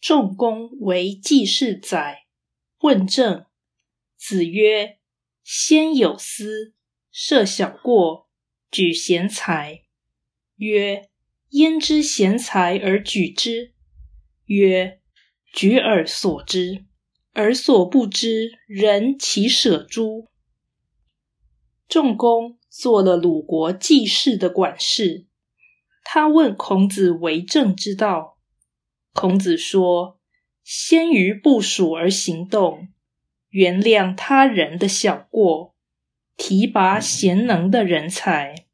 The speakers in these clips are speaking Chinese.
仲弓为季氏宰。问政，子曰：“先有司，设小过，举贤才。”曰：“焉知贤才而举之？”曰：“举耳所知，耳所不知，人其舍诸？”仲公做了鲁国季氏的管事，他问孔子为政之道。孔子说：“先于部署而行动，原谅他人的小过，提拔贤能的人才。”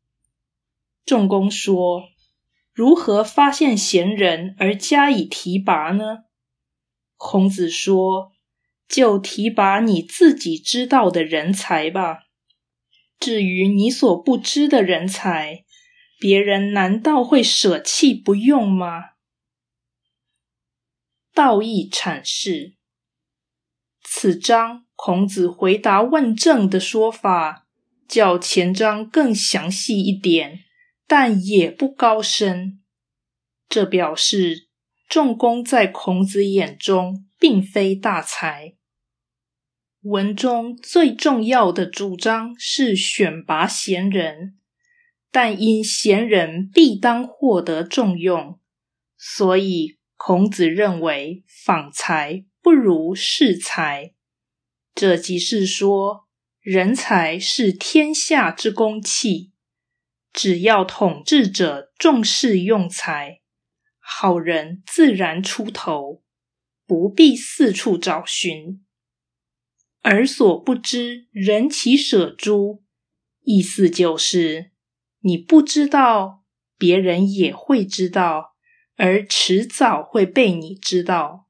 仲弓说：“如何发现贤人而加以提拔呢？”孔子说：“就提拔你自己知道的人才吧。至于你所不知的人才，别人难道会舍弃不用吗？”道义阐释，此章孔子回答问政的说法，较前章更详细一点。但也不高深，这表示仲弓在孔子眼中并非大才。文中最重要的主张是选拔贤人，但因贤人必当获得重用，所以孔子认为访才不如适才。这即是说，人才是天下之公器。只要统治者重视用才，好人自然出头，不必四处找寻。耳所不知，人其舍诸？意思就是，你不知道，别人也会知道，而迟早会被你知道。